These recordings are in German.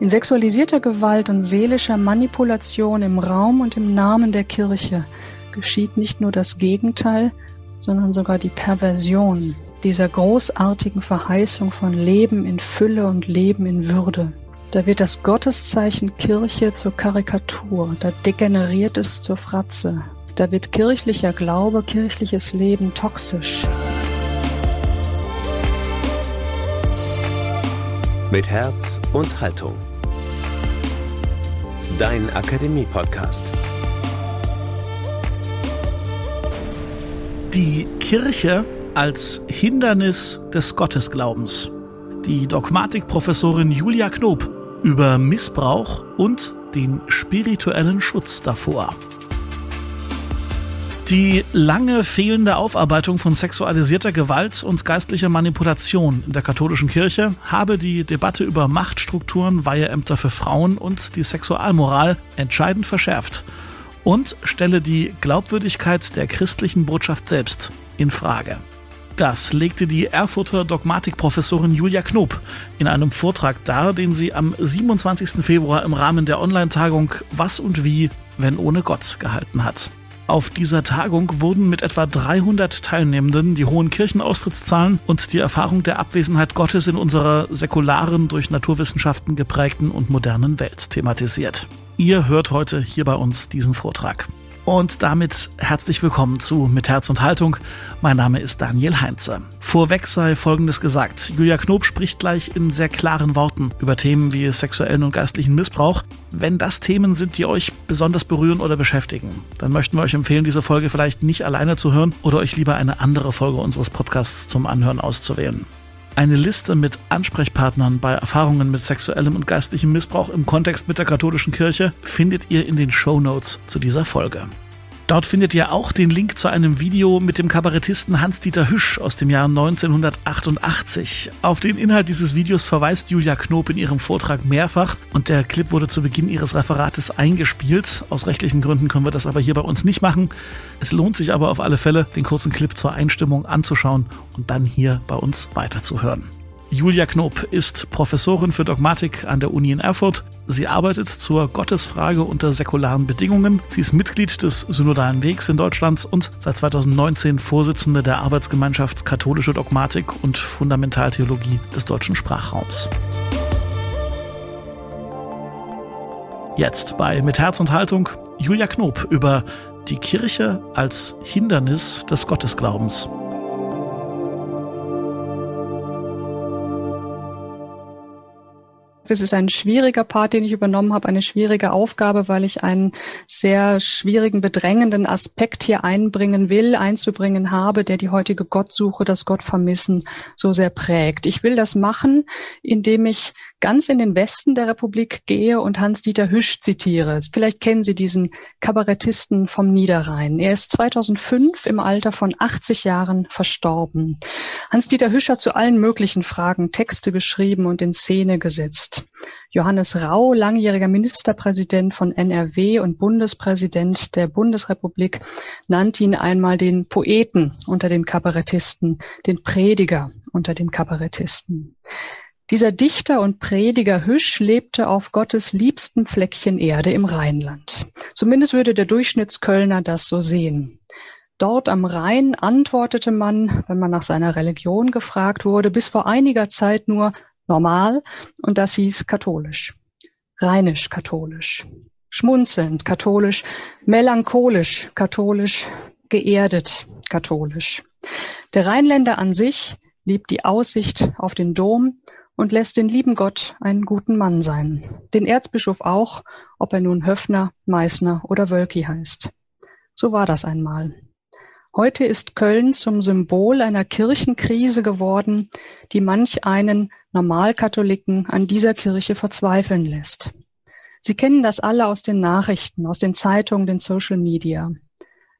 In sexualisierter Gewalt und seelischer Manipulation im Raum und im Namen der Kirche geschieht nicht nur das Gegenteil, sondern sogar die Perversion dieser großartigen Verheißung von Leben in Fülle und Leben in Würde. Da wird das Gotteszeichen Kirche zur Karikatur, da degeneriert es zur Fratze, da wird kirchlicher Glaube, kirchliches Leben toxisch. Mit Herz und Haltung. Dein Akademie-Podcast. Die Kirche als Hindernis des Gottesglaubens. Die Dogmatikprofessorin Julia Knob über Missbrauch und den spirituellen Schutz davor. Die lange fehlende Aufarbeitung von sexualisierter Gewalt und geistlicher Manipulation in der katholischen Kirche habe die Debatte über Machtstrukturen, Weiheämter für Frauen und die Sexualmoral entscheidend verschärft und stelle die Glaubwürdigkeit der christlichen Botschaft selbst in Frage. Das legte die Erfurter Dogmatikprofessorin Julia Knob in einem Vortrag dar, den sie am 27. Februar im Rahmen der Online-Tagung Was und wie, wenn ohne Gott gehalten hat. Auf dieser Tagung wurden mit etwa 300 Teilnehmenden die hohen Kirchenaustrittszahlen und die Erfahrung der Abwesenheit Gottes in unserer säkularen, durch Naturwissenschaften geprägten und modernen Welt thematisiert. Ihr hört heute hier bei uns diesen Vortrag. Und damit herzlich willkommen zu Mit Herz und Haltung. Mein Name ist Daniel Heinze. Vorweg sei Folgendes gesagt. Julia Knob spricht gleich in sehr klaren Worten über Themen wie sexuellen und geistlichen Missbrauch. Wenn das Themen sind, die euch besonders berühren oder beschäftigen, dann möchten wir euch empfehlen, diese Folge vielleicht nicht alleine zu hören oder euch lieber eine andere Folge unseres Podcasts zum Anhören auszuwählen. Eine Liste mit Ansprechpartnern bei Erfahrungen mit sexuellem und geistlichem Missbrauch im Kontext mit der katholischen Kirche findet ihr in den Show Notes zu dieser Folge. Dort findet ihr auch den Link zu einem Video mit dem Kabarettisten Hans-Dieter Hüsch aus dem Jahr 1988. Auf den Inhalt dieses Videos verweist Julia Knob in ihrem Vortrag mehrfach und der Clip wurde zu Beginn ihres Referates eingespielt. Aus rechtlichen Gründen können wir das aber hier bei uns nicht machen. Es lohnt sich aber auf alle Fälle, den kurzen Clip zur Einstimmung anzuschauen und dann hier bei uns weiterzuhören. Julia Knob ist Professorin für Dogmatik an der Uni in Erfurt. Sie arbeitet zur Gottesfrage unter säkularen Bedingungen. Sie ist Mitglied des Synodalen Wegs in Deutschland und seit 2019 Vorsitzende der Arbeitsgemeinschaft Katholische Dogmatik und Fundamentaltheologie des deutschen Sprachraums. Jetzt bei Mit Herz und Haltung Julia Knob über die Kirche als Hindernis des Gottesglaubens. Das ist ein schwieriger Part, den ich übernommen habe, eine schwierige Aufgabe, weil ich einen sehr schwierigen, bedrängenden Aspekt hier einbringen will, einzubringen habe, der die heutige Gottsuche, das Gottvermissen so sehr prägt. Ich will das machen, indem ich ganz in den Westen der Republik gehe und Hans-Dieter Hüsch zitiere. Vielleicht kennen Sie diesen Kabarettisten vom Niederrhein. Er ist 2005 im Alter von 80 Jahren verstorben. Hans-Dieter Hüsch hat zu allen möglichen Fragen Texte geschrieben und in Szene gesetzt. Johannes Rau, langjähriger Ministerpräsident von NRW und Bundespräsident der Bundesrepublik, nannte ihn einmal den Poeten unter den Kabarettisten, den Prediger unter den Kabarettisten. Dieser Dichter und Prediger Hüsch lebte auf Gottes liebstem Fleckchen Erde im Rheinland. Zumindest würde der Durchschnittskölner das so sehen. Dort am Rhein antwortete man, wenn man nach seiner Religion gefragt wurde, bis vor einiger Zeit nur normal und das hieß katholisch. Rheinisch katholisch. Schmunzelnd katholisch, melancholisch katholisch, geerdet katholisch. Der Rheinländer an sich liebt die Aussicht auf den Dom und lässt den lieben Gott einen guten Mann sein. Den Erzbischof auch, ob er nun Höffner, Meißner oder Wölki heißt. So war das einmal. Heute ist Köln zum Symbol einer Kirchenkrise geworden, die manch einen Normalkatholiken an dieser Kirche verzweifeln lässt. Sie kennen das alle aus den Nachrichten, aus den Zeitungen, den Social Media.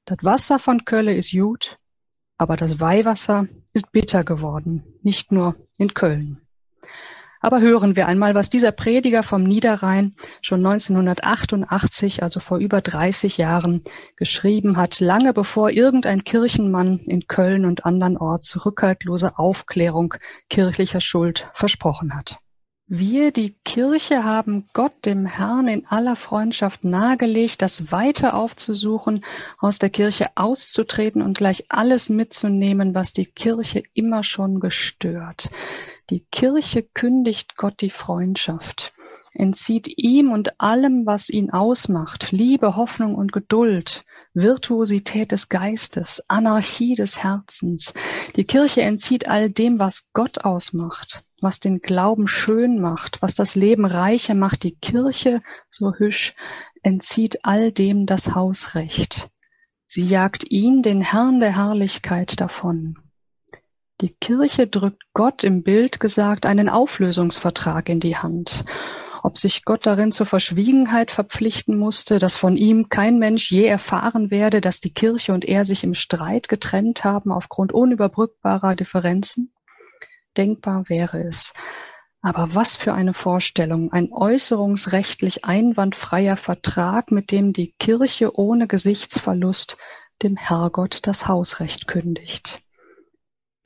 Das Wasser von Köln ist gut, aber das Weihwasser ist bitter geworden, nicht nur in Köln. Aber hören wir einmal, was dieser Prediger vom Niederrhein schon 1988, also vor über 30 Jahren, geschrieben hat, lange bevor irgendein Kirchenmann in Köln und andernorts rückhaltlose Aufklärung kirchlicher Schuld versprochen hat. Wir, die Kirche, haben Gott, dem Herrn, in aller Freundschaft nahegelegt, das Weite aufzusuchen, aus der Kirche auszutreten und gleich alles mitzunehmen, was die Kirche immer schon gestört. Die Kirche kündigt Gott die Freundschaft, entzieht ihm und allem, was ihn ausmacht, Liebe, Hoffnung und Geduld, Virtuosität des Geistes, Anarchie des Herzens. Die Kirche entzieht all dem, was Gott ausmacht was den Glauben schön macht, was das Leben reicher macht. Die Kirche, so hüsch, entzieht all dem das Hausrecht. Sie jagt ihn, den Herrn der Herrlichkeit, davon. Die Kirche drückt Gott im Bild gesagt einen Auflösungsvertrag in die Hand. Ob sich Gott darin zur Verschwiegenheit verpflichten musste, dass von ihm kein Mensch je erfahren werde, dass die Kirche und er sich im Streit getrennt haben aufgrund unüberbrückbarer Differenzen? denkbar wäre es. Aber was für eine Vorstellung, ein äußerungsrechtlich einwandfreier Vertrag, mit dem die Kirche ohne Gesichtsverlust dem Herrgott das Hausrecht kündigt.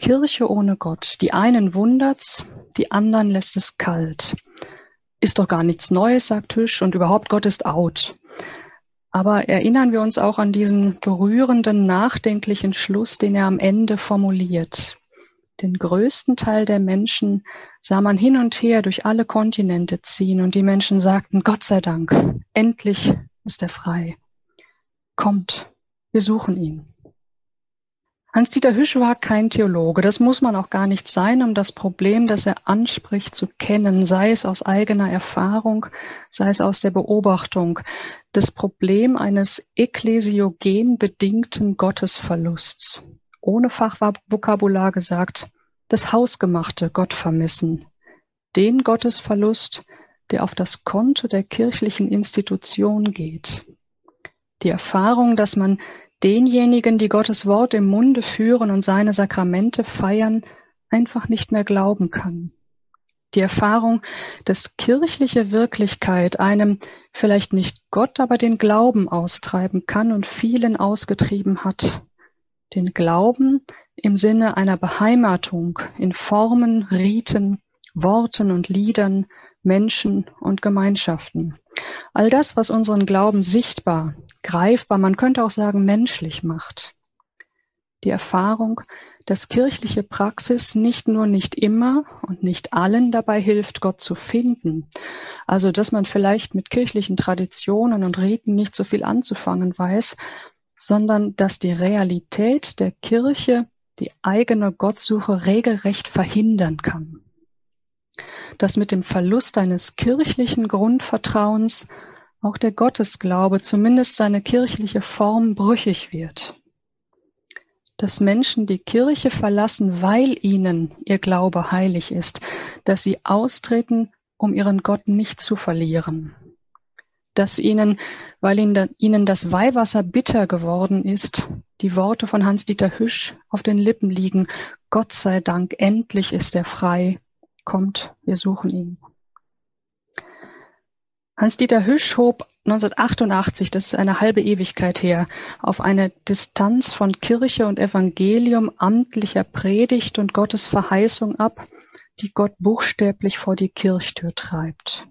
Kirche ohne Gott, die einen wundert's, die anderen lässt es kalt. Ist doch gar nichts Neues, sagt Hüsch, und überhaupt Gott ist out. Aber erinnern wir uns auch an diesen berührenden, nachdenklichen Schluss, den er am Ende formuliert. Den größten Teil der Menschen sah man hin und her durch alle Kontinente ziehen und die Menschen sagten, Gott sei Dank, endlich ist er frei. Kommt, wir suchen ihn. Hans-Dieter Hüsch war kein Theologe. Das muss man auch gar nicht sein, um das Problem, das er anspricht, zu kennen, sei es aus eigener Erfahrung, sei es aus der Beobachtung. Das Problem eines ekklesiogen bedingten Gottesverlusts ohne Fachvokabular gesagt, das Hausgemachte Gott vermissen, den Gottesverlust, der auf das Konto der kirchlichen Institution geht. Die Erfahrung, dass man denjenigen, die Gottes Wort im Munde führen und seine Sakramente feiern, einfach nicht mehr glauben kann. Die Erfahrung, dass kirchliche Wirklichkeit einem vielleicht nicht Gott, aber den Glauben austreiben kann und vielen ausgetrieben hat den Glauben im Sinne einer Beheimatung in Formen, Riten, Worten und Liedern, Menschen und Gemeinschaften. All das, was unseren Glauben sichtbar, greifbar, man könnte auch sagen menschlich macht. Die Erfahrung, dass kirchliche Praxis nicht nur nicht immer und nicht allen dabei hilft, Gott zu finden. Also, dass man vielleicht mit kirchlichen Traditionen und Riten nicht so viel anzufangen weiß, sondern dass die Realität der Kirche die eigene Gottsuche regelrecht verhindern kann. Dass mit dem Verlust eines kirchlichen Grundvertrauens auch der Gottesglaube, zumindest seine kirchliche Form, brüchig wird. Dass Menschen die Kirche verlassen, weil ihnen ihr Glaube heilig ist, dass sie austreten, um ihren Gott nicht zu verlieren dass ihnen, weil ihnen das Weihwasser bitter geworden ist, die Worte von Hans-Dieter Hüsch auf den Lippen liegen. Gott sei Dank, endlich ist er frei. Kommt, wir suchen ihn. Hans-Dieter Hüsch hob 1988, das ist eine halbe Ewigkeit her, auf eine Distanz von Kirche und Evangelium, amtlicher Predigt und Gottes Verheißung ab, die Gott buchstäblich vor die Kirchtür treibt.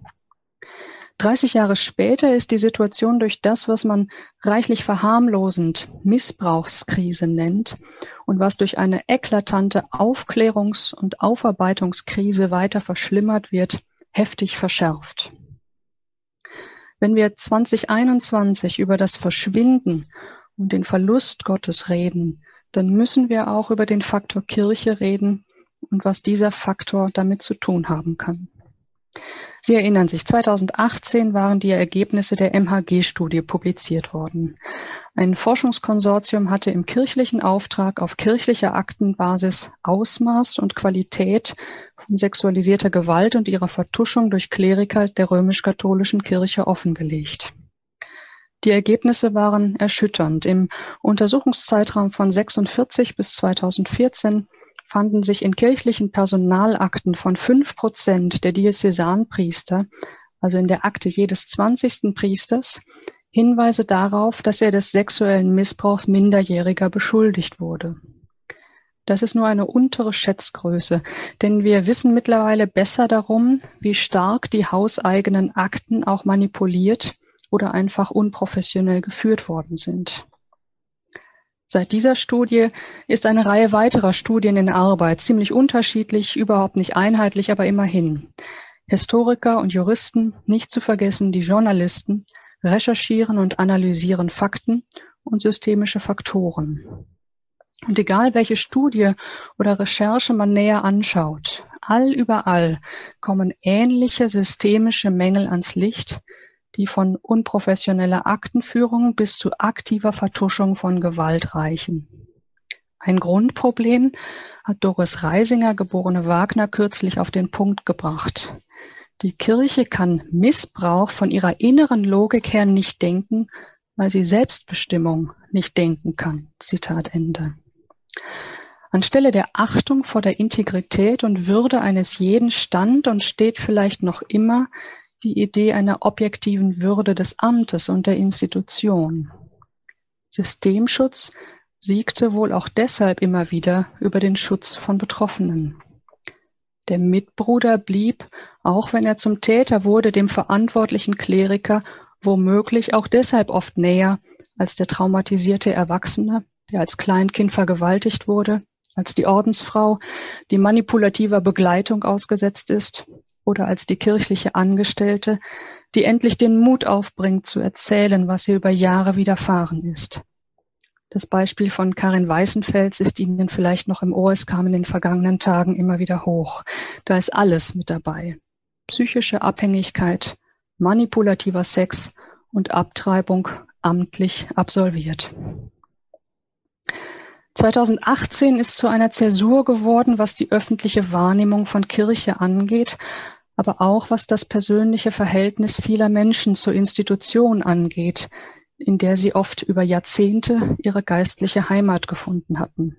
30 Jahre später ist die Situation durch das, was man reichlich verharmlosend Missbrauchskrise nennt und was durch eine eklatante Aufklärungs- und Aufarbeitungskrise weiter verschlimmert wird, heftig verschärft. Wenn wir 2021 über das Verschwinden und den Verlust Gottes reden, dann müssen wir auch über den Faktor Kirche reden und was dieser Faktor damit zu tun haben kann. Sie erinnern sich, 2018 waren die Ergebnisse der MHG-Studie publiziert worden. Ein Forschungskonsortium hatte im kirchlichen Auftrag auf kirchlicher Aktenbasis Ausmaß und Qualität sexualisierter Gewalt und ihrer Vertuschung durch Kleriker der römisch-katholischen Kirche offengelegt. Die Ergebnisse waren erschütternd. Im Untersuchungszeitraum von 46 bis 2014 fanden sich in kirchlichen Personalakten von fünf Prozent der Diözesanpriester, also in der Akte jedes zwanzigsten Priesters, Hinweise darauf, dass er des sexuellen Missbrauchs Minderjähriger beschuldigt wurde. Das ist nur eine untere Schätzgröße, denn wir wissen mittlerweile besser darum, wie stark die hauseigenen Akten auch manipuliert oder einfach unprofessionell geführt worden sind. Seit dieser Studie ist eine Reihe weiterer Studien in Arbeit, ziemlich unterschiedlich, überhaupt nicht einheitlich, aber immerhin. Historiker und Juristen, nicht zu vergessen die Journalisten, recherchieren und analysieren Fakten und systemische Faktoren. Und egal welche Studie oder Recherche man näher anschaut, all überall kommen ähnliche systemische Mängel ans Licht, die von unprofessioneller Aktenführung bis zu aktiver Vertuschung von Gewalt reichen. Ein Grundproblem hat Doris Reisinger, geborene Wagner, kürzlich auf den Punkt gebracht. Die Kirche kann Missbrauch von ihrer inneren Logik her nicht denken, weil sie Selbstbestimmung nicht denken kann. Zitat Ende. Anstelle der Achtung vor der Integrität und Würde eines jeden stand und steht vielleicht noch immer die Idee einer objektiven Würde des Amtes und der Institution. Systemschutz siegte wohl auch deshalb immer wieder über den Schutz von Betroffenen. Der Mitbruder blieb, auch wenn er zum Täter wurde, dem verantwortlichen Kleriker womöglich auch deshalb oft näher als der traumatisierte Erwachsene, der als Kleinkind vergewaltigt wurde, als die Ordensfrau, die manipulativer Begleitung ausgesetzt ist, oder als die kirchliche Angestellte, die endlich den Mut aufbringt zu erzählen, was ihr über Jahre widerfahren ist. Das Beispiel von Karin Weißenfels ist Ihnen vielleicht noch im Ohr, es kam in den vergangenen Tagen immer wieder hoch. Da ist alles mit dabei. Psychische Abhängigkeit, manipulativer Sex und Abtreibung amtlich absolviert. 2018 ist zu einer Zäsur geworden, was die öffentliche Wahrnehmung von Kirche angeht, aber auch was das persönliche Verhältnis vieler Menschen zur Institution angeht, in der sie oft über Jahrzehnte ihre geistliche Heimat gefunden hatten.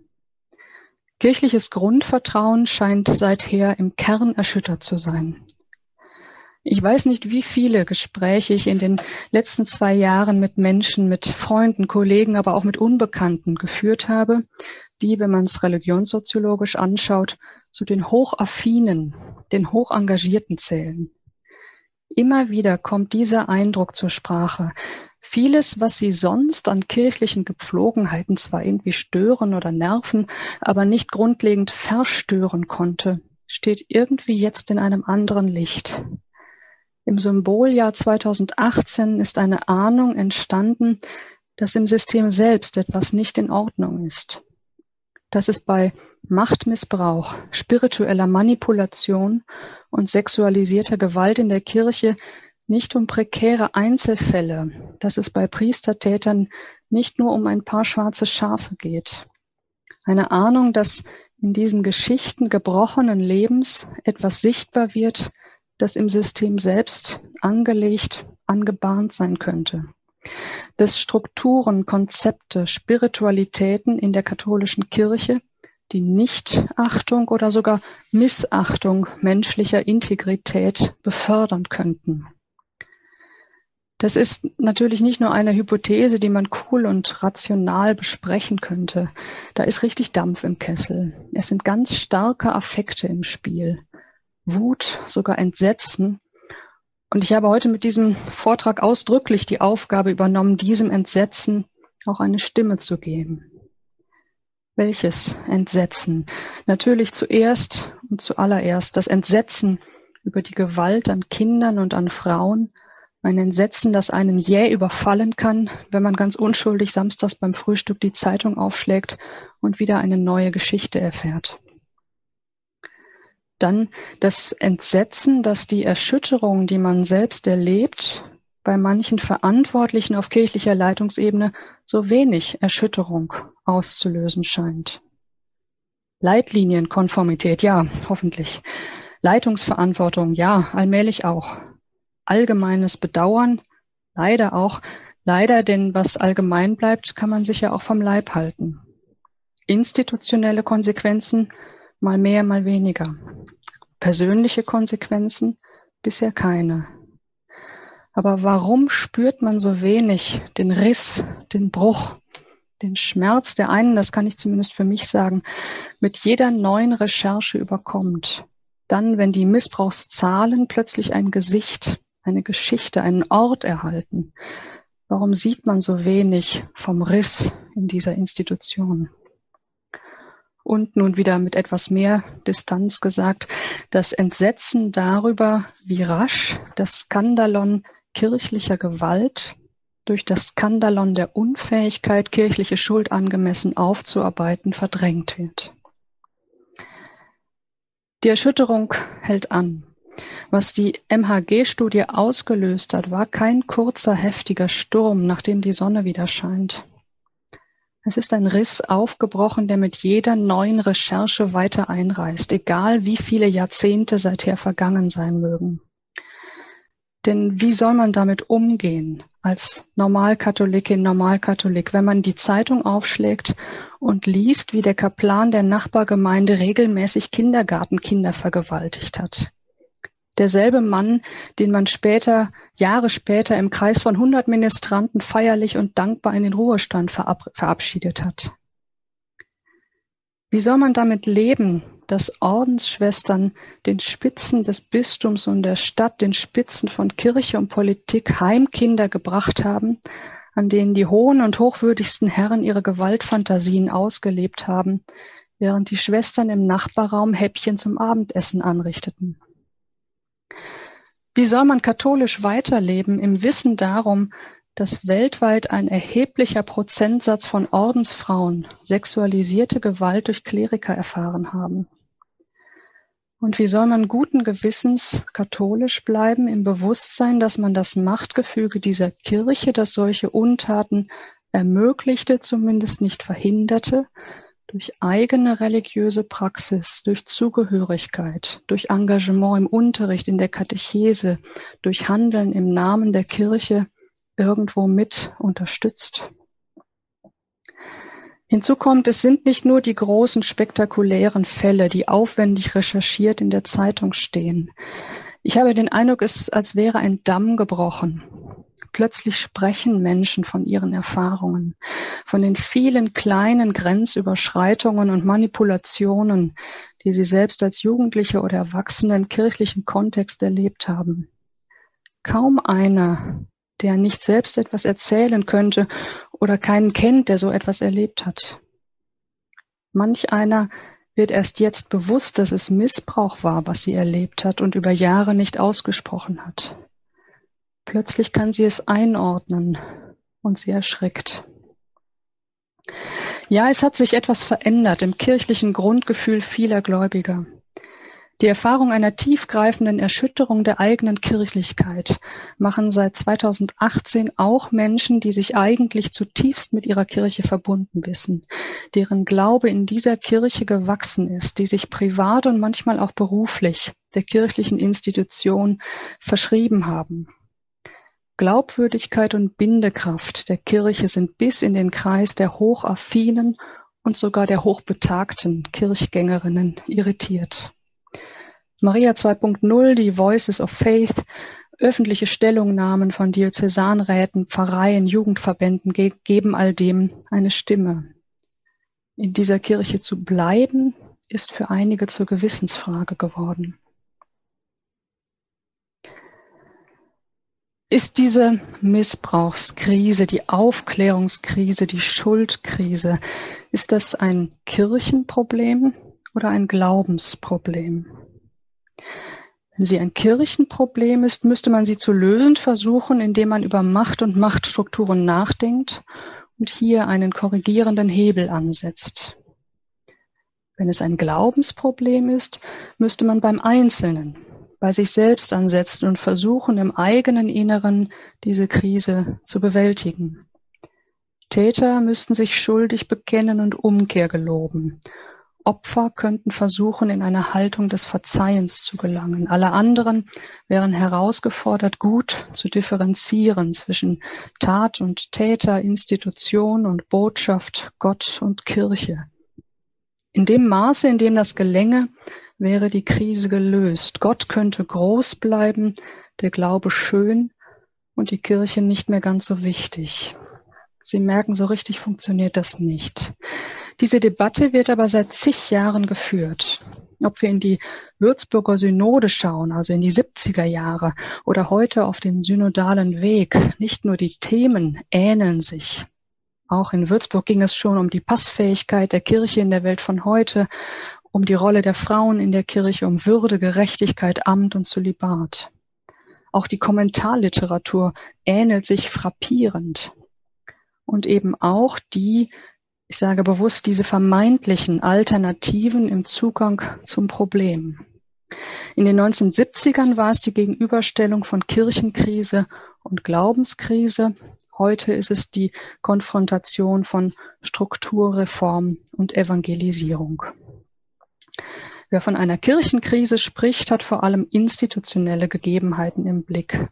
Kirchliches Grundvertrauen scheint seither im Kern erschüttert zu sein. Ich weiß nicht, wie viele Gespräche ich in den letzten zwei Jahren mit Menschen, mit Freunden, Kollegen, aber auch mit Unbekannten geführt habe, die, wenn man es religionssoziologisch anschaut, zu den hochaffinen, den hochengagierten zählen. Immer wieder kommt dieser Eindruck zur Sprache. Vieles, was sie sonst an kirchlichen Gepflogenheiten zwar irgendwie stören oder nerven, aber nicht grundlegend verstören konnte, steht irgendwie jetzt in einem anderen Licht. Im Symboljahr 2018 ist eine Ahnung entstanden, dass im System selbst etwas nicht in Ordnung ist. Dass es bei Machtmissbrauch, spiritueller Manipulation und sexualisierter Gewalt in der Kirche nicht um prekäre Einzelfälle, dass es bei Priestertätern nicht nur um ein paar schwarze Schafe geht. Eine Ahnung, dass in diesen Geschichten gebrochenen Lebens etwas sichtbar wird, das im System selbst angelegt, angebahnt sein könnte. Dass Strukturen, Konzepte, Spiritualitäten in der katholischen Kirche die Nichtachtung oder sogar Missachtung menschlicher Integrität befördern könnten. Das ist natürlich nicht nur eine Hypothese, die man cool und rational besprechen könnte. Da ist richtig Dampf im Kessel. Es sind ganz starke Affekte im Spiel. Wut, sogar Entsetzen. Und ich habe heute mit diesem Vortrag ausdrücklich die Aufgabe übernommen, diesem Entsetzen auch eine Stimme zu geben. Welches Entsetzen? Natürlich zuerst und zuallererst das Entsetzen über die Gewalt an Kindern und an Frauen, ein Entsetzen, das einen jäh überfallen kann, wenn man ganz unschuldig samstags beim Frühstück die Zeitung aufschlägt und wieder eine neue Geschichte erfährt. Dann das Entsetzen, dass die Erschütterung, die man selbst erlebt, bei manchen Verantwortlichen auf kirchlicher Leitungsebene so wenig Erschütterung auszulösen scheint. Leitlinienkonformität, ja, hoffentlich. Leitungsverantwortung, ja, allmählich auch. Allgemeines Bedauern, leider auch. Leider, denn was allgemein bleibt, kann man sich ja auch vom Leib halten. Institutionelle Konsequenzen, mal mehr, mal weniger. Persönliche Konsequenzen bisher keine. Aber warum spürt man so wenig den Riss, den Bruch, den Schmerz der einen, das kann ich zumindest für mich sagen, mit jeder neuen Recherche überkommt. Dann, wenn die Missbrauchszahlen plötzlich ein Gesicht, eine Geschichte, einen Ort erhalten. Warum sieht man so wenig vom Riss in dieser Institution? Und nun wieder mit etwas mehr Distanz gesagt, das Entsetzen darüber, wie rasch das Skandalon kirchlicher Gewalt durch das Skandalon der Unfähigkeit, kirchliche Schuld angemessen aufzuarbeiten, verdrängt wird. Die Erschütterung hält an. Was die MHG-Studie ausgelöst hat, war kein kurzer, heftiger Sturm, nachdem die Sonne wieder scheint. Es ist ein Riss aufgebrochen, der mit jeder neuen Recherche weiter einreißt, egal wie viele Jahrzehnte seither vergangen sein mögen. Denn wie soll man damit umgehen als Normalkatholikin, Normalkatholik, wenn man die Zeitung aufschlägt und liest, wie der Kaplan der Nachbargemeinde regelmäßig Kindergartenkinder vergewaltigt hat? Derselbe Mann, den man später, Jahre später im Kreis von 100 Ministranten feierlich und dankbar in den Ruhestand verabschiedet hat. Wie soll man damit leben, dass Ordensschwestern den Spitzen des Bistums und der Stadt, den Spitzen von Kirche und Politik Heimkinder gebracht haben, an denen die hohen und hochwürdigsten Herren ihre Gewaltfantasien ausgelebt haben, während die Schwestern im Nachbarraum Häppchen zum Abendessen anrichteten. Wie soll man katholisch weiterleben im Wissen darum, dass weltweit ein erheblicher Prozentsatz von Ordensfrauen sexualisierte Gewalt durch Kleriker erfahren haben. Und wie soll man guten Gewissens katholisch bleiben im Bewusstsein, dass man das Machtgefüge dieser Kirche, das solche Untaten ermöglichte, zumindest nicht verhinderte, durch eigene religiöse Praxis, durch Zugehörigkeit, durch Engagement im Unterricht, in der Katechese, durch Handeln im Namen der Kirche irgendwo mit unterstützt. Hinzu kommt, es sind nicht nur die großen spektakulären Fälle, die aufwendig recherchiert in der Zeitung stehen. Ich habe den Eindruck, es als wäre ein Damm gebrochen. Plötzlich sprechen Menschen von ihren Erfahrungen, von den vielen kleinen Grenzüberschreitungen und Manipulationen, die sie selbst als Jugendliche oder Erwachsene im kirchlichen Kontext erlebt haben. Kaum einer der nicht selbst etwas erzählen könnte oder keinen kennt, der so etwas erlebt hat. Manch einer wird erst jetzt bewusst, dass es Missbrauch war, was sie erlebt hat und über Jahre nicht ausgesprochen hat. Plötzlich kann sie es einordnen und sie erschrickt. Ja, es hat sich etwas verändert im kirchlichen Grundgefühl vieler Gläubiger. Die Erfahrung einer tiefgreifenden Erschütterung der eigenen Kirchlichkeit machen seit 2018 auch Menschen, die sich eigentlich zutiefst mit ihrer Kirche verbunden wissen, deren Glaube in dieser Kirche gewachsen ist, die sich privat und manchmal auch beruflich der kirchlichen Institution verschrieben haben. Glaubwürdigkeit und Bindekraft der Kirche sind bis in den Kreis der hochaffinen und sogar der hochbetagten Kirchgängerinnen irritiert. Maria 2.0, die Voices of Faith, öffentliche Stellungnahmen von Diözesanräten, Pfarreien, Jugendverbänden ge geben all dem eine Stimme. In dieser Kirche zu bleiben, ist für einige zur Gewissensfrage geworden. Ist diese Missbrauchskrise, die Aufklärungskrise, die Schuldkrise, ist das ein Kirchenproblem oder ein Glaubensproblem? Wenn sie ein Kirchenproblem ist, müsste man sie zu lösen versuchen, indem man über Macht und Machtstrukturen nachdenkt und hier einen korrigierenden Hebel ansetzt. Wenn es ein Glaubensproblem ist, müsste man beim Einzelnen, bei sich selbst ansetzen und versuchen, im eigenen Inneren diese Krise zu bewältigen. Täter müssten sich schuldig bekennen und Umkehr geloben Opfer könnten versuchen, in eine Haltung des Verzeihens zu gelangen. Alle anderen wären herausgefordert, gut zu differenzieren zwischen Tat und Täter, Institution und Botschaft, Gott und Kirche. In dem Maße, in dem das gelänge, wäre die Krise gelöst. Gott könnte groß bleiben, der Glaube schön und die Kirche nicht mehr ganz so wichtig. Sie merken, so richtig funktioniert das nicht. Diese Debatte wird aber seit zig Jahren geführt. Ob wir in die Würzburger Synode schauen, also in die 70er Jahre oder heute auf den synodalen Weg, nicht nur die Themen ähneln sich. Auch in Würzburg ging es schon um die Passfähigkeit der Kirche in der Welt von heute, um die Rolle der Frauen in der Kirche, um Würde, Gerechtigkeit, Amt und Zölibat. Auch die Kommentarliteratur ähnelt sich frappierend und eben auch die, ich sage bewusst, diese vermeintlichen Alternativen im Zugang zum Problem. In den 1970ern war es die Gegenüberstellung von Kirchenkrise und Glaubenskrise. Heute ist es die Konfrontation von Strukturreform und Evangelisierung. Wer von einer Kirchenkrise spricht, hat vor allem institutionelle Gegebenheiten im Blick.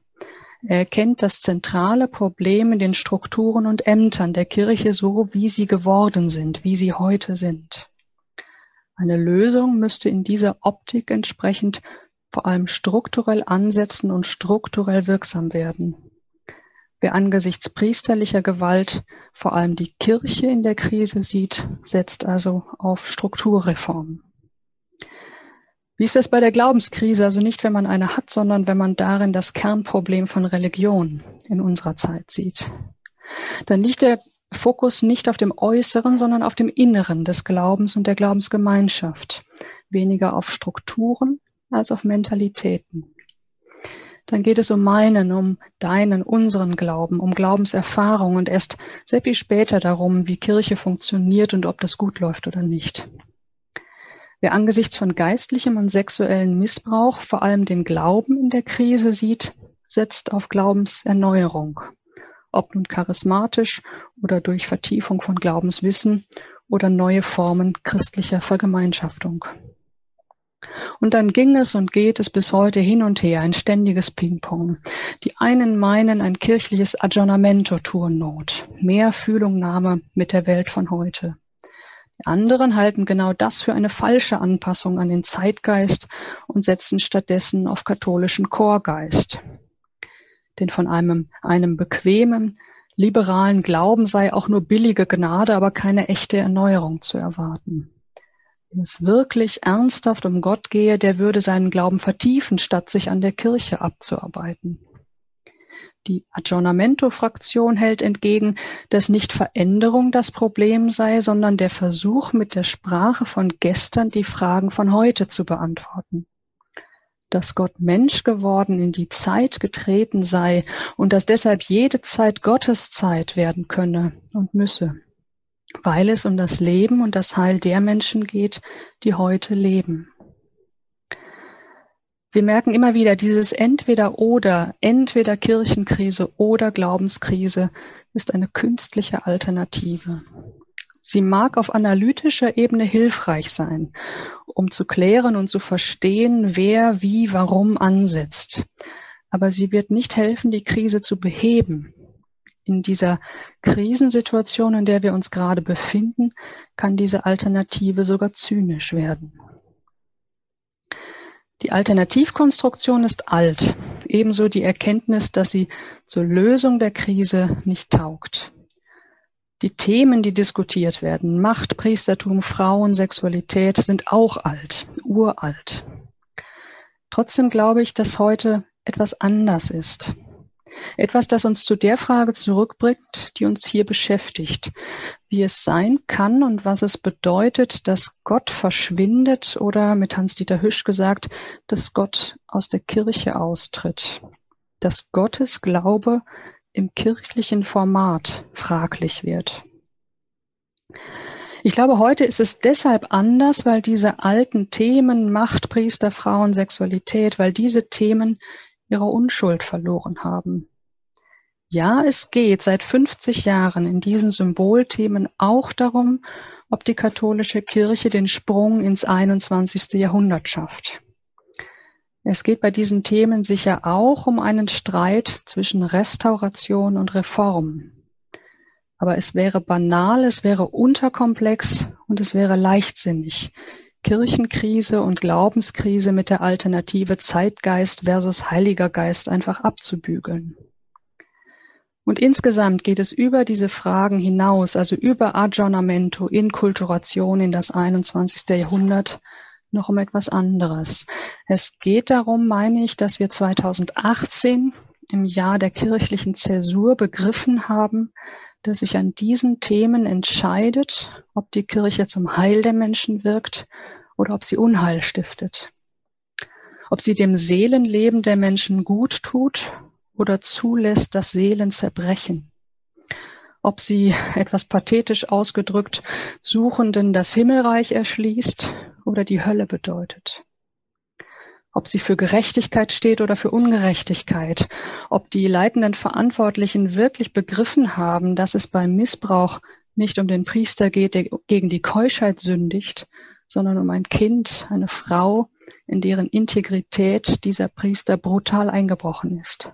Er erkennt das zentrale Problem in den Strukturen und Ämtern der Kirche so, wie sie geworden sind, wie sie heute sind. Eine Lösung müsste in dieser Optik entsprechend vor allem strukturell ansetzen und strukturell wirksam werden. Wer angesichts priesterlicher Gewalt vor allem die Kirche in der Krise sieht, setzt also auf Strukturreformen. Wie ist das bei der Glaubenskrise? Also nicht, wenn man eine hat, sondern wenn man darin das Kernproblem von Religion in unserer Zeit sieht. Dann liegt der Fokus nicht auf dem Äußeren, sondern auf dem Inneren des Glaubens und der Glaubensgemeinschaft. Weniger auf Strukturen als auf Mentalitäten. Dann geht es um meinen, um deinen, unseren Glauben, um Glaubenserfahrung und erst sehr viel später darum, wie Kirche funktioniert und ob das gut läuft oder nicht. Wer angesichts von geistlichem und sexuellem Missbrauch vor allem den Glauben in der Krise sieht, setzt auf Glaubenserneuerung, ob nun charismatisch oder durch Vertiefung von Glaubenswissen oder neue Formen christlicher Vergemeinschaftung. Und dann ging es und geht es bis heute hin und her, ein ständiges Ping-Pong. Die einen meinen ein kirchliches Aggiornamento tun mehr Fühlungnahme mit der Welt von heute. Die anderen halten genau das für eine falsche Anpassung an den Zeitgeist und setzen stattdessen auf katholischen Chorgeist. Denn von einem, einem bequemen, liberalen Glauben sei auch nur billige Gnade, aber keine echte Erneuerung zu erwarten. Wenn es wirklich ernsthaft um Gott gehe, der würde seinen Glauben vertiefen, statt sich an der Kirche abzuarbeiten. Die Aggiornamento-Fraktion hält entgegen, dass nicht Veränderung das Problem sei, sondern der Versuch, mit der Sprache von gestern die Fragen von heute zu beantworten. Dass Gott Mensch geworden in die Zeit getreten sei und dass deshalb jede Zeit Gottes Zeit werden könne und müsse, weil es um das Leben und das Heil der Menschen geht, die heute leben. Wir merken immer wieder, dieses entweder oder, entweder Kirchenkrise oder Glaubenskrise ist eine künstliche Alternative. Sie mag auf analytischer Ebene hilfreich sein, um zu klären und zu verstehen, wer wie warum ansetzt. Aber sie wird nicht helfen, die Krise zu beheben. In dieser Krisensituation, in der wir uns gerade befinden, kann diese Alternative sogar zynisch werden. Die Alternativkonstruktion ist alt, ebenso die Erkenntnis, dass sie zur Lösung der Krise nicht taugt. Die Themen, die diskutiert werden, Macht, Priestertum, Frauen, Sexualität, sind auch alt, uralt. Trotzdem glaube ich, dass heute etwas anders ist. Etwas, das uns zu der Frage zurückbringt, die uns hier beschäftigt, wie es sein kann und was es bedeutet, dass Gott verschwindet oder mit Hans-Dieter Hüsch gesagt, dass Gott aus der Kirche austritt, dass Gottes Glaube im kirchlichen Format fraglich wird. Ich glaube, heute ist es deshalb anders, weil diese alten Themen Macht, Priester, Frauen, Sexualität, weil diese Themen ihre Unschuld verloren haben. Ja, es geht seit 50 Jahren in diesen Symbolthemen auch darum, ob die katholische Kirche den Sprung ins 21. Jahrhundert schafft. Es geht bei diesen Themen sicher auch um einen Streit zwischen Restauration und Reform. Aber es wäre banal, es wäre unterkomplex und es wäre leichtsinnig, Kirchenkrise und Glaubenskrise mit der Alternative Zeitgeist versus Heiliger Geist einfach abzubügeln. Und insgesamt geht es über diese Fragen hinaus, also über Aggiornamento, Inkulturation in das 21. Jahrhundert, noch um etwas anderes. Es geht darum, meine ich, dass wir 2018 im Jahr der kirchlichen Zäsur begriffen haben, dass sich an diesen Themen entscheidet, ob die Kirche zum Heil der Menschen wirkt oder ob sie Unheil stiftet. Ob sie dem Seelenleben der Menschen gut tut oder zulässt, dass Seelen zerbrechen. Ob sie, etwas pathetisch ausgedrückt, Suchenden das Himmelreich erschließt oder die Hölle bedeutet ob sie für Gerechtigkeit steht oder für Ungerechtigkeit, ob die leitenden Verantwortlichen wirklich begriffen haben, dass es beim Missbrauch nicht um den Priester geht, der gegen die Keuschheit sündigt, sondern um ein Kind, eine Frau, in deren Integrität dieser Priester brutal eingebrochen ist.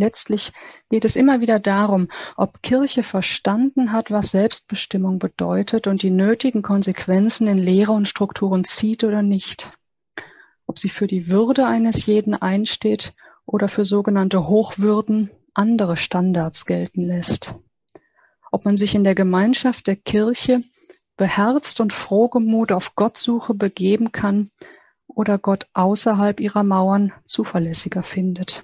Letztlich geht es immer wieder darum, ob Kirche verstanden hat, was Selbstbestimmung bedeutet und die nötigen Konsequenzen in Lehre und Strukturen zieht oder nicht ob sie für die Würde eines jeden einsteht oder für sogenannte Hochwürden andere Standards gelten lässt. Ob man sich in der Gemeinschaft der Kirche beherzt und frohgemut auf Gottsuche begeben kann oder Gott außerhalb ihrer Mauern zuverlässiger findet.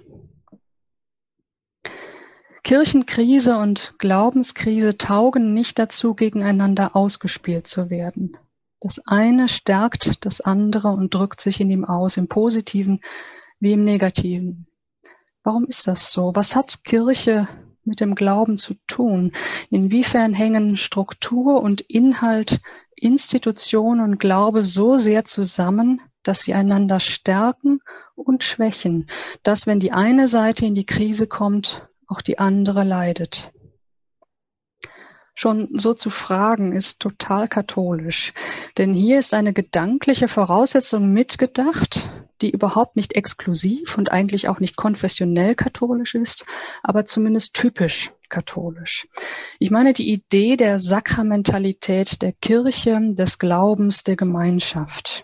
Kirchenkrise und Glaubenskrise taugen nicht dazu, gegeneinander ausgespielt zu werden. Das eine stärkt das andere und drückt sich in ihm aus, im positiven wie im negativen. Warum ist das so? Was hat Kirche mit dem Glauben zu tun? Inwiefern hängen Struktur und Inhalt, Institution und Glaube so sehr zusammen, dass sie einander stärken und schwächen, dass wenn die eine Seite in die Krise kommt, auch die andere leidet? schon so zu fragen, ist total katholisch. Denn hier ist eine gedankliche Voraussetzung mitgedacht, die überhaupt nicht exklusiv und eigentlich auch nicht konfessionell katholisch ist, aber zumindest typisch katholisch. Ich meine die Idee der Sakramentalität der Kirche, des Glaubens, der Gemeinschaft.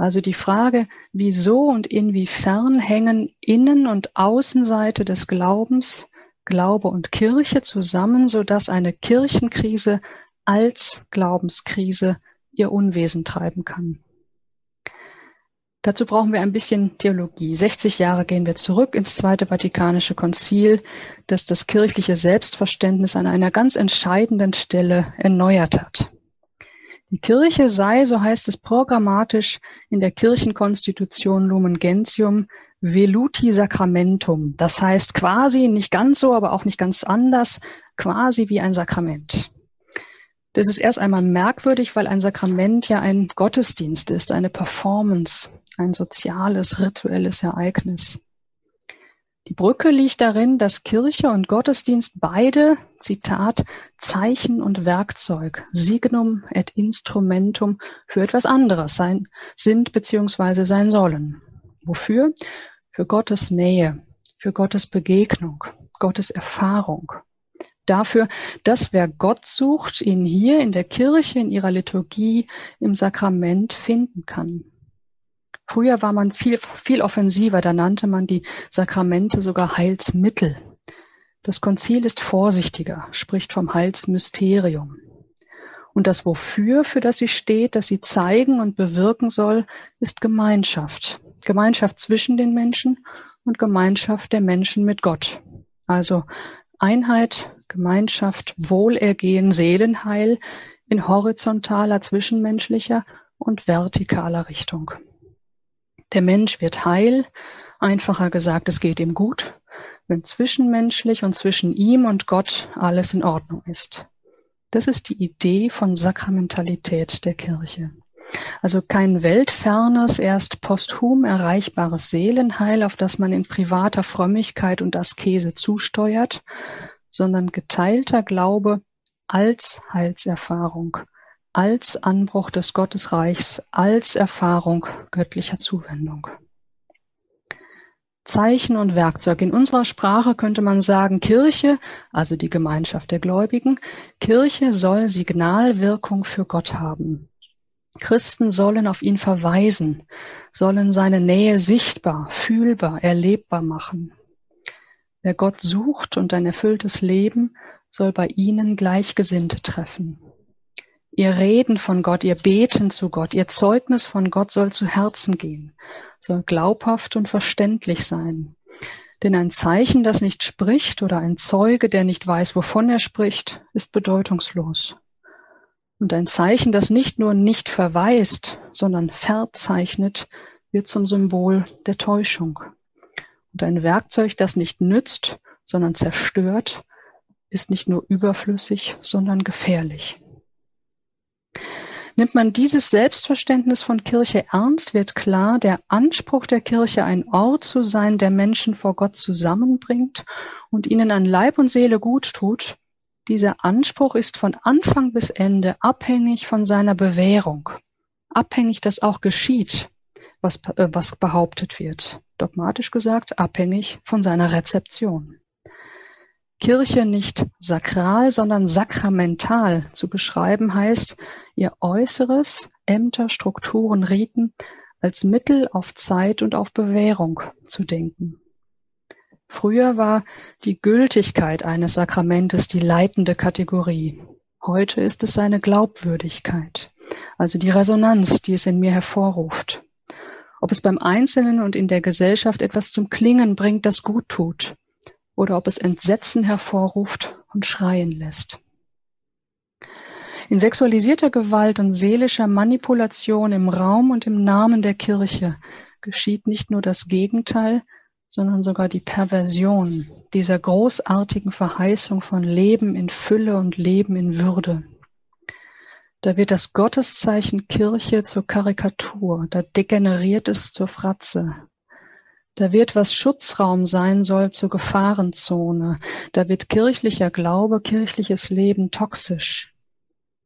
Also die Frage, wieso und inwiefern hängen Innen- und Außenseite des Glaubens Glaube und Kirche zusammen, so dass eine Kirchenkrise als Glaubenskrise ihr Unwesen treiben kann. Dazu brauchen wir ein bisschen Theologie. 60 Jahre gehen wir zurück ins Zweite Vatikanische Konzil, das das kirchliche Selbstverständnis an einer ganz entscheidenden Stelle erneuert hat. Die Kirche sei, so heißt es programmatisch in der Kirchenkonstitution Lumen Gentium, Veluti Sacramentum. Das heißt quasi nicht ganz so, aber auch nicht ganz anders, quasi wie ein Sakrament. Das ist erst einmal merkwürdig, weil ein Sakrament ja ein Gottesdienst ist, eine Performance, ein soziales, rituelles Ereignis. Die Brücke liegt darin, dass Kirche und Gottesdienst beide, Zitat, Zeichen und Werkzeug, Signum et Instrumentum für etwas anderes sein, sind bzw. sein sollen. Wofür? für Gottes Nähe, für Gottes Begegnung, Gottes Erfahrung. Dafür, dass wer Gott sucht, ihn hier in der Kirche, in ihrer Liturgie, im Sakrament finden kann. Früher war man viel, viel offensiver, da nannte man die Sakramente sogar Heilsmittel. Das Konzil ist vorsichtiger, spricht vom Heilsmysterium. Und das Wofür, für das sie steht, das sie zeigen und bewirken soll, ist Gemeinschaft. Gemeinschaft zwischen den Menschen und Gemeinschaft der Menschen mit Gott. Also Einheit, Gemeinschaft, Wohlergehen, Seelenheil in horizontaler, zwischenmenschlicher und vertikaler Richtung. Der Mensch wird heil, einfacher gesagt, es geht ihm gut, wenn zwischenmenschlich und zwischen ihm und Gott alles in Ordnung ist. Das ist die Idee von Sakramentalität der Kirche. Also kein weltfernes, erst posthum erreichbares Seelenheil, auf das man in privater Frömmigkeit und Askese zusteuert, sondern geteilter Glaube als Heilserfahrung, als Anbruch des Gottesreichs, als Erfahrung göttlicher Zuwendung. Zeichen und Werkzeug. In unserer Sprache könnte man sagen, Kirche, also die Gemeinschaft der Gläubigen, Kirche soll Signalwirkung für Gott haben. Christen sollen auf ihn verweisen, sollen seine Nähe sichtbar, fühlbar, erlebbar machen. Wer Gott sucht und ein erfülltes Leben, soll bei ihnen Gleichgesinnte treffen. Ihr Reden von Gott, ihr Beten zu Gott, ihr Zeugnis von Gott soll zu Herzen gehen, soll glaubhaft und verständlich sein. Denn ein Zeichen, das nicht spricht, oder ein Zeuge, der nicht weiß, wovon er spricht, ist bedeutungslos. Und ein Zeichen, das nicht nur nicht verweist, sondern verzeichnet, wird zum Symbol der Täuschung. Und ein Werkzeug, das nicht nützt, sondern zerstört, ist nicht nur überflüssig, sondern gefährlich. Nimmt man dieses Selbstverständnis von Kirche ernst, wird klar, der Anspruch der Kirche, ein Ort zu sein, der Menschen vor Gott zusammenbringt und ihnen an Leib und Seele gut tut, dieser Anspruch ist von Anfang bis Ende abhängig von seiner Bewährung, abhängig, dass auch geschieht, was, äh, was behauptet wird. Dogmatisch gesagt, abhängig von seiner Rezeption. Kirche nicht sakral, sondern sakramental zu beschreiben heißt, ihr Äußeres, Ämter, Strukturen, Riten als Mittel auf Zeit und auf Bewährung zu denken. Früher war die Gültigkeit eines Sakramentes die leitende Kategorie. Heute ist es seine Glaubwürdigkeit, also die Resonanz, die es in mir hervorruft. Ob es beim Einzelnen und in der Gesellschaft etwas zum Klingen bringt, das gut tut, oder ob es Entsetzen hervorruft und schreien lässt. In sexualisierter Gewalt und seelischer Manipulation im Raum und im Namen der Kirche geschieht nicht nur das Gegenteil, sondern sogar die Perversion dieser großartigen Verheißung von Leben in Fülle und Leben in Würde. Da wird das Gotteszeichen Kirche zur Karikatur, da degeneriert es zur Fratze, da wird, was Schutzraum sein soll, zur Gefahrenzone. Da wird kirchlicher Glaube, kirchliches Leben toxisch.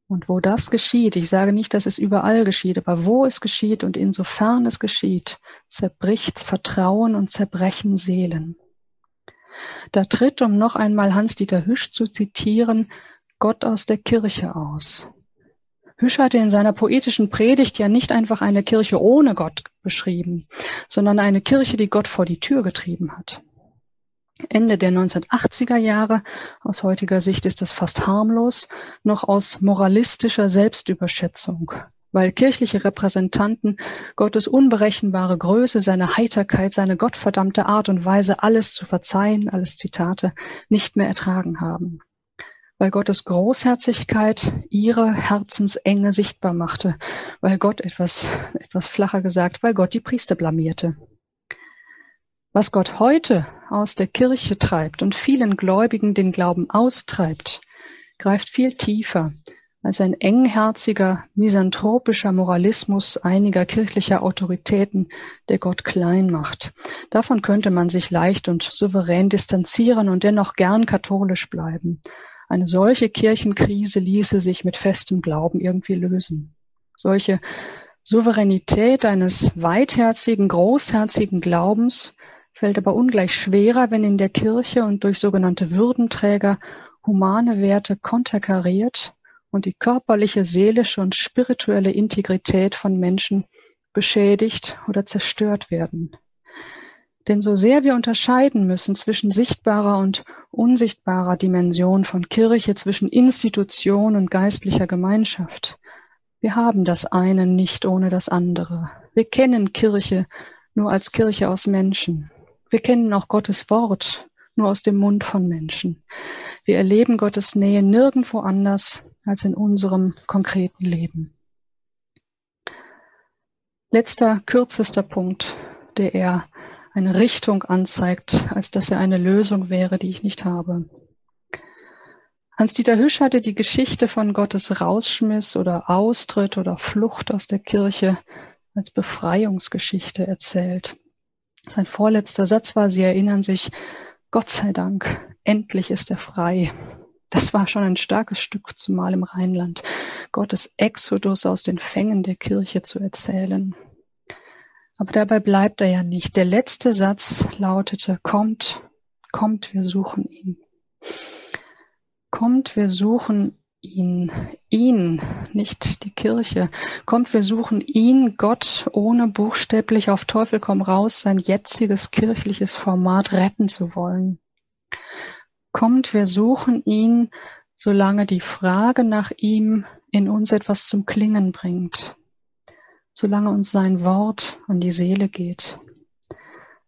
Und wo das geschieht, ich sage nicht, dass es überall geschieht, aber wo es geschieht und insofern es geschieht, zerbricht Vertrauen und zerbrechen Seelen. Da tritt, um noch einmal Hans-Dieter Hüsch zu zitieren, Gott aus der Kirche aus. Hüsch hatte in seiner poetischen Predigt ja nicht einfach eine Kirche ohne Gott beschrieben, sondern eine Kirche, die Gott vor die Tür getrieben hat. Ende der 1980er Jahre, aus heutiger Sicht ist das fast harmlos, noch aus moralistischer Selbstüberschätzung, weil kirchliche Repräsentanten Gottes unberechenbare Größe, seine Heiterkeit, seine gottverdammte Art und Weise, alles zu verzeihen, alles Zitate, nicht mehr ertragen haben weil Gottes Großherzigkeit ihre Herzensenge sichtbar machte, weil Gott etwas, etwas flacher gesagt, weil Gott die Priester blamierte. Was Gott heute aus der Kirche treibt und vielen Gläubigen den Glauben austreibt, greift viel tiefer als ein engherziger, misanthropischer Moralismus einiger kirchlicher Autoritäten, der Gott klein macht. Davon könnte man sich leicht und souverän distanzieren und dennoch gern katholisch bleiben. Eine solche Kirchenkrise ließe sich mit festem Glauben irgendwie lösen. Solche Souveränität eines weitherzigen, großherzigen Glaubens fällt aber ungleich schwerer, wenn in der Kirche und durch sogenannte Würdenträger humane Werte konterkariert und die körperliche, seelische und spirituelle Integrität von Menschen beschädigt oder zerstört werden. Denn so sehr wir unterscheiden müssen zwischen sichtbarer und unsichtbarer Dimension von Kirche, zwischen Institution und geistlicher Gemeinschaft, wir haben das eine nicht ohne das andere. Wir kennen Kirche nur als Kirche aus Menschen. Wir kennen auch Gottes Wort nur aus dem Mund von Menschen. Wir erleben Gottes Nähe nirgendwo anders als in unserem konkreten Leben. Letzter, kürzester Punkt, der er eine Richtung anzeigt, als dass er eine Lösung wäre, die ich nicht habe. Hans-Dieter Hüsch hatte die Geschichte von Gottes Rausschmiss oder Austritt oder Flucht aus der Kirche als Befreiungsgeschichte erzählt. Sein vorletzter Satz war, Sie erinnern sich, Gott sei Dank, endlich ist er frei. Das war schon ein starkes Stück, zumal im Rheinland, Gottes Exodus aus den Fängen der Kirche zu erzählen. Aber dabei bleibt er ja nicht. Der letzte Satz lautete, kommt, kommt, wir suchen ihn. Kommt, wir suchen ihn, ihn, nicht die Kirche. Kommt, wir suchen ihn, Gott, ohne buchstäblich auf Teufel komm raus sein jetziges kirchliches Format retten zu wollen. Kommt, wir suchen ihn, solange die Frage nach ihm in uns etwas zum Klingen bringt, solange uns sein Wort an die Seele geht.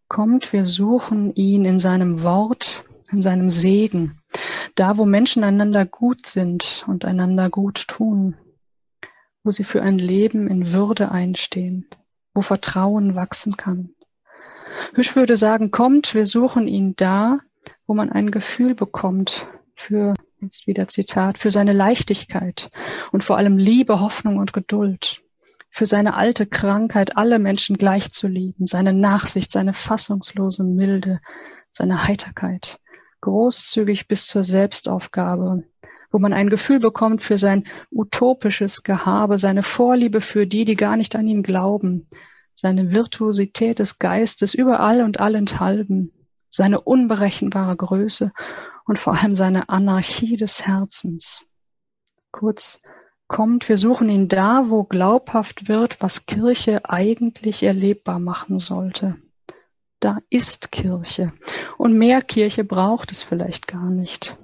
Kommt, wir suchen ihn in seinem Wort, in seinem Segen, da wo Menschen einander gut sind und einander gut tun, wo sie für ein Leben in Würde einstehen, wo Vertrauen wachsen kann. Hüsch würde sagen, kommt, wir suchen ihn da, wo man ein Gefühl bekommt für, jetzt wieder Zitat, für seine Leichtigkeit und vor allem Liebe, Hoffnung und Geduld, für seine alte Krankheit, alle Menschen gleich zu lieben, seine Nachsicht, seine fassungslose Milde, seine Heiterkeit, großzügig bis zur Selbstaufgabe, wo man ein Gefühl bekommt für sein utopisches Gehabe, seine Vorliebe für die, die gar nicht an ihn glauben, seine Virtuosität des Geistes überall und allenthalben, seine unberechenbare Größe und vor allem seine Anarchie des Herzens. Kurz, kommt, wir suchen ihn da, wo glaubhaft wird, was Kirche eigentlich erlebbar machen sollte. Da ist Kirche. Und mehr Kirche braucht es vielleicht gar nicht.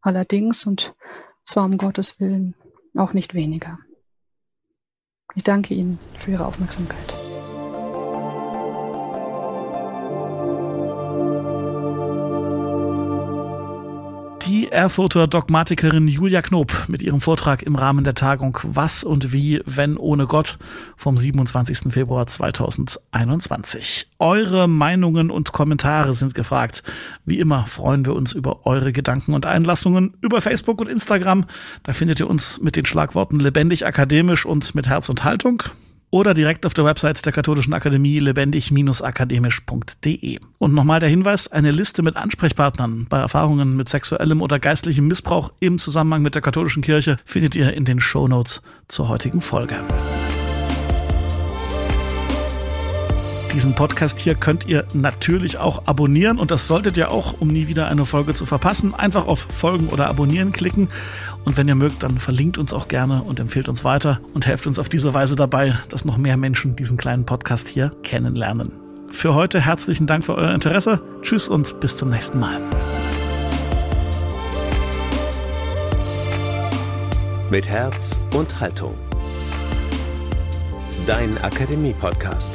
Allerdings, und zwar um Gottes Willen, auch nicht weniger. Ich danke Ihnen für Ihre Aufmerksamkeit. Erfurter Dogmatikerin Julia Knob mit ihrem Vortrag im Rahmen der Tagung Was und wie, wenn ohne Gott vom 27. Februar 2021. Eure Meinungen und Kommentare sind gefragt. Wie immer freuen wir uns über eure Gedanken und Einlassungen über Facebook und Instagram. Da findet ihr uns mit den Schlagworten lebendig akademisch und mit Herz und Haltung oder direkt auf der Website der Katholischen Akademie lebendig-akademisch.de. Und nochmal der Hinweis, eine Liste mit Ansprechpartnern bei Erfahrungen mit sexuellem oder geistlichem Missbrauch im Zusammenhang mit der katholischen Kirche findet ihr in den Show Notes zur heutigen Folge. Diesen Podcast hier könnt ihr natürlich auch abonnieren und das solltet ihr auch, um nie wieder eine Folge zu verpassen. Einfach auf Folgen oder Abonnieren klicken und wenn ihr mögt, dann verlinkt uns auch gerne und empfehlt uns weiter und helft uns auf diese Weise dabei, dass noch mehr Menschen diesen kleinen Podcast hier kennenlernen. Für heute herzlichen Dank für euer Interesse. Tschüss und bis zum nächsten Mal. Mit Herz und Haltung. Dein Akademie-Podcast.